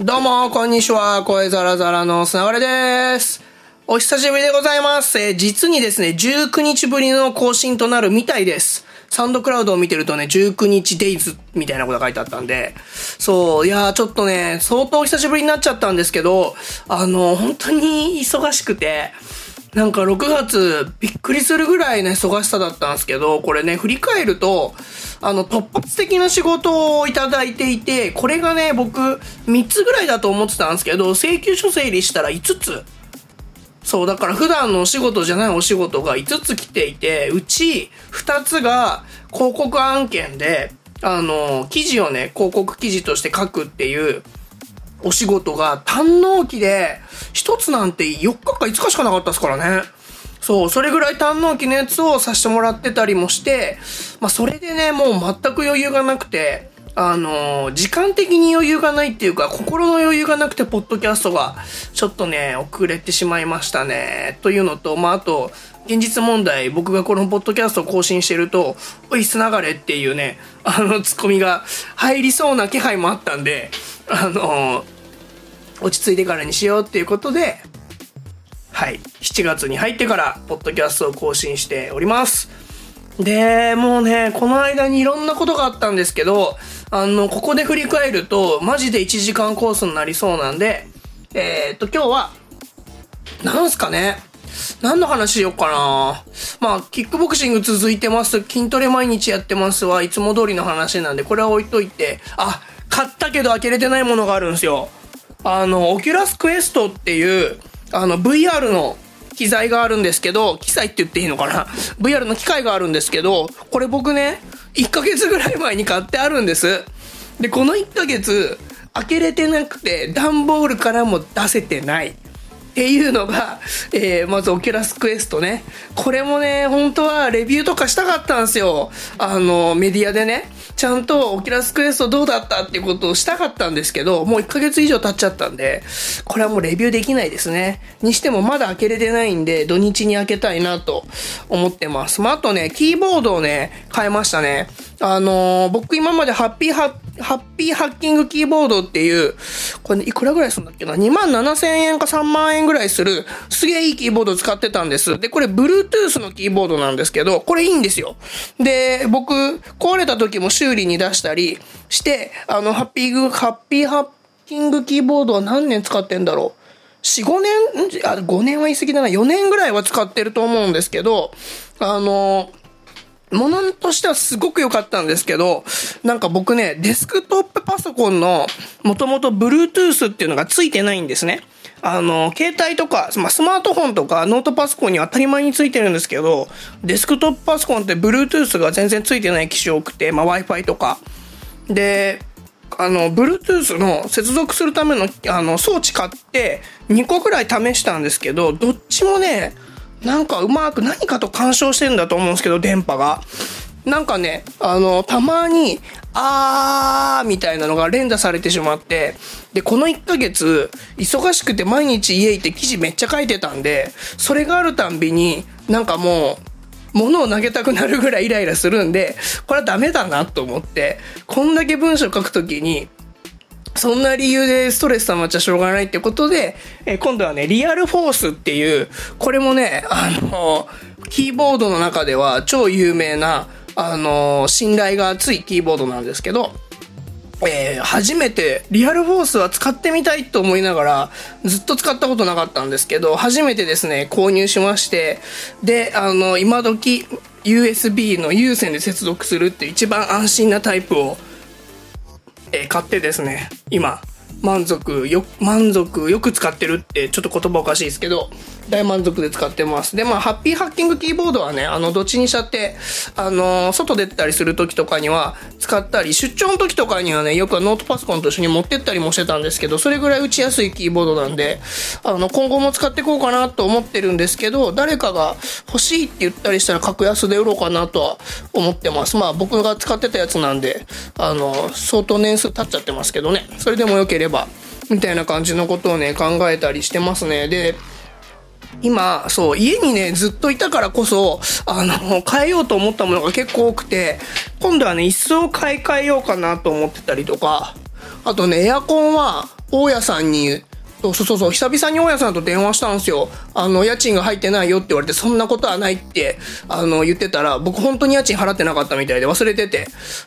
どうも、こんにちは。声ザラザラの砂割れです。お久しぶりでございます。えー、実にですね、19日ぶりの更新となるみたいです。サンドクラウドを見てるとね、19日デイズみたいなことが書いてあったんで、そう、いやーちょっとね、相当久しぶりになっちゃったんですけど、あの、本当に忙しくて、なんか6月びっくりするぐらいね、忙しさだったんですけど、これね、振り返ると、あの、突発的な仕事をいただいていて、これがね、僕、3つぐらいだと思ってたんですけど、請求書整理したら5つ。そう、だから普段のお仕事じゃないお仕事が5つ来ていて、うち2つが広告案件で、あの、記事をね、広告記事として書くっていうお仕事が堪能期で、1つなんて4日か5日しかなかったですからね。そう、それぐらい堪能期のやつをさせてもらってたりもして、まあそれでね、もう全く余裕がなくて、あのー、時間的に余裕がないっていうか、心の余裕がなくて、ポッドキャストが、ちょっとね、遅れてしまいましたね。というのと、まあ、あと、現実問題、僕がこのポッドキャストを更新してると、おい、つながれっていうね、あの、ツッコミが入りそうな気配もあったんで、あのー、落ち着いてからにしようっていうことで、はい、7月に入ってから、ポッドキャストを更新しております。で、もうね、この間にいろんなことがあったんですけど、あの、ここで振り返ると、マジで1時間コースになりそうなんで、えー、っと、今日は、なんすかね？何の話しようかな？まあ、キックボクシング続いてます。筋トレ毎日やってますは、いつも通りの話なんで、これは置いといて、あ、買ったけど開けれてないものがあるんですよ。あの、オキュラスクエストっていう、あの、VR の機材があるんですけど、機材って言っていいのかな ?VR の機械があるんですけど、これ僕ね、1ヶ月ぐらい前に買ってあるんです。で、この1ヶ月、開けれてなくて、段ボールからも出せてない。っていうのが、えー、まずオキュラスクエストね。これもね、本当はレビューとかしたかったんですよ。あの、メディアでね。ちゃんとオキラスクエストどうだったっていうことをしたかったんですけど、もう1ヶ月以上経っちゃったんで、これはもうレビューできないですね。にしてもまだ開けれてないんで、土日に開けたいなと思ってます。まあ、あとね、キーボードをね、変えましたね。あのー、僕今までハッピーハッハッピーハッキングキーボードっていう、これ、ね、いくらぐらいするんだっけな ?2 万7千円か3万円ぐらいする、すげえいいキーボードを使ってたんです。で、これ、Bluetooth のキーボードなんですけど、これいいんですよ。で、僕、壊れた時も修理に出したりして、あの、ハッピーグ、ハッピーハッキングキーボードは何年使ってんだろう4、5年、あ、5年は言い過ぎだな。4年ぐらいは使ってると思うんですけど、あの、ものとしてはすごく良かったんですけど、なんか僕ね、デスクトップパソコンの、もともと Bluetooth っていうのがついてないんですね。あの、携帯とか、まあ、スマートフォンとかノートパソコンに当たり前についてるんですけど、デスクトップパソコンって Bluetooth が全然ついてない機種多くて、まあ、Wi-Fi とか。で、あの、Bluetooth の接続するための、あの、装置買って、2個くらい試したんですけど、どっちもね、なんかうまく何かと干渉してんだと思うんですけど、電波が。なんかね、あの、たまに、あーみたいなのが連打されてしまって、で、この1ヶ月、忙しくて毎日家行って記事めっちゃ書いてたんで、それがあるたんびに、なんかもう、物を投げたくなるぐらいイライラするんで、これはダメだなと思って、こんだけ文章書くときに、そんな理由でストレス溜まっちゃしょうがないってことで、え、今度はね、リアルフォースっていう、これもね、あの、キーボードの中では超有名な、あのー、信頼が厚いキーボードなんですけど、えー、初めて、リアルフォースは使ってみたいと思いながら、ずっと使ったことなかったんですけど、初めてですね、購入しまして、で、あの、今時、USB の有線で接続するって一番安心なタイプをえー、買ってですね、今、満足よ、満足よく使ってるってちょっと言葉おかしいですけど、大満足で使ってます。で、まあ、ハッピーハッキングキーボードはね、あの、どっちにしちゃって、あの、外出たりする時とかには使ったり、出張の時とかにはね、よくノートパソコンと一緒に持ってったりもしてたんですけど、それぐらい打ちやすいキーボードなんで、あの、今後も使っていこうかなと思ってるんですけど、誰かが欲しいって言ったりしたら格安で売ろうかなとは思ってます。まあ、僕が使ってたやつなんで、あの、相当年数経っちゃってますけどね、それでも良ければ、みたいな感じのことをね、考えたりしてますね。で、今、そう、家にね、ずっといたからこそ、あの、変えようと思ったものが結構多くて、今度はね、椅子を買い替えようかなと思ってたりとか、あとね、エアコンは、大家さんにそうそうそう、久々に大家さんと電話したんですよ。あの、家賃が入ってないよって言われて、そんなことはないって、あの、言ってたら、僕本当に家賃払ってなかったみたいで忘れてて。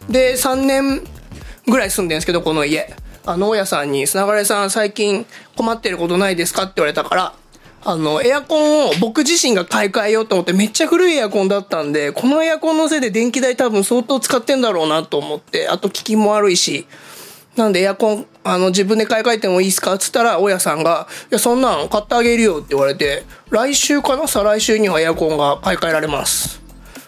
で、3年ぐらい住んでるんですけど、この家。あの、大家さんに、砂がれさん最近困ってることないですか？って言われたから、あの、エアコンを僕自身が買い替えようと思ってめっちゃ古いエアコンだったんで、このエアコンのせいで電気代多分相当使ってんだろうなと思って、あと効きも悪いし、なんでエアコン、あの、自分で買い替えてもいいですかっつったら、大家さんが、いや、そんなん買ってあげるよって言われて、来週かな？再来週にはエアコンが買い替えられます。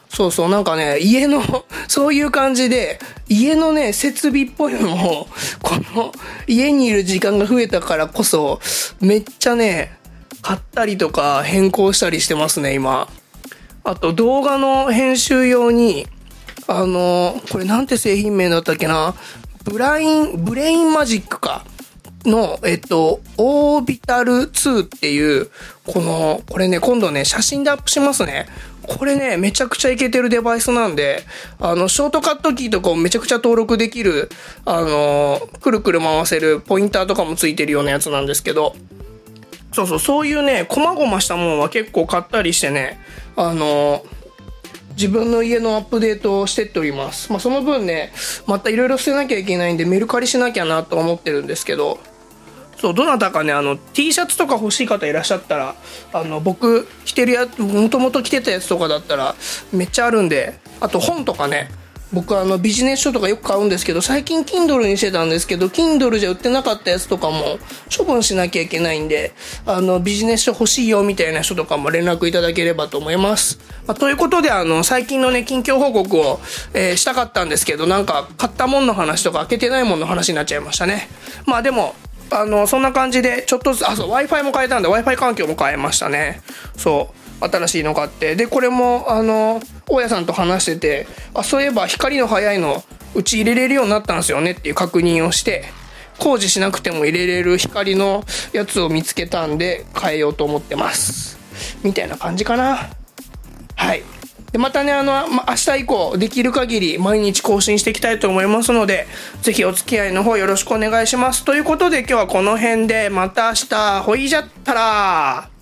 そうそう、なんかね、家の、そういう感じで、家のね、設備っぽいのを、この、家にいる時間が増えたからこそ、めっちゃね、買ったりとか変更したりしてますね、今。あと、動画の編集用に、あの、これなんて製品名だったっけな？ブライン、ブレインマジックか。の、えっと、オービタル2っていう、この、これね、今度ね、写真でアップしますね。これね、めちゃくちゃいけてるデバイスなんで、あの、ショートカットキーとかをめちゃくちゃ登録できる、あの、くるくる回せるポインターとかもついてるようなやつなんですけど、そうそう、そういうね、細々したものは結構買ったりしてね、あの、自分の家のアップデートをしてっております。まあ、その分ね、またいろいろ捨てなきゃいけないんでメルカリしなきゃなと思ってるんですけど、そう、どなたかね、あの、T シャツとか欲しい方いらっしゃったら、あの、僕、着てるやつ、もともと着てたやつとかだったら、めっちゃあるんで、あと本とかね、僕はあのビジネス書とかよく買うんですけど最近 Kindle にしてたんですけど Kindle じゃ売ってなかったやつとかも処分しなきゃいけないんであのビジネス書欲しいよみたいな人とかも連絡いただければと思います、まあ、ということであの最近のね近況報告を、えー、したかったんですけどなんか買ったもんの話とか開けてないもんの話になっちゃいましたね。まあでもあのそんな感じでちょっとずつあそう w i f i も変えたんで w i f i 環境も変えましたね。そう。新しいの買って。でこれもあの大家さんと話しててあそういえば光の速いのうち入れれるようになったんですよねっていう確認をして工事しなくても入れれる光のやつを見つけたんで変えようと思ってます。みたいな感じかな。はい。でまたねあの、ま、明日以降できる限り毎日更新していきたいと思いますのでぜひお付き合いの方よろしくお願いします。ということで今日はこの辺でまた明日ほいじゃったら。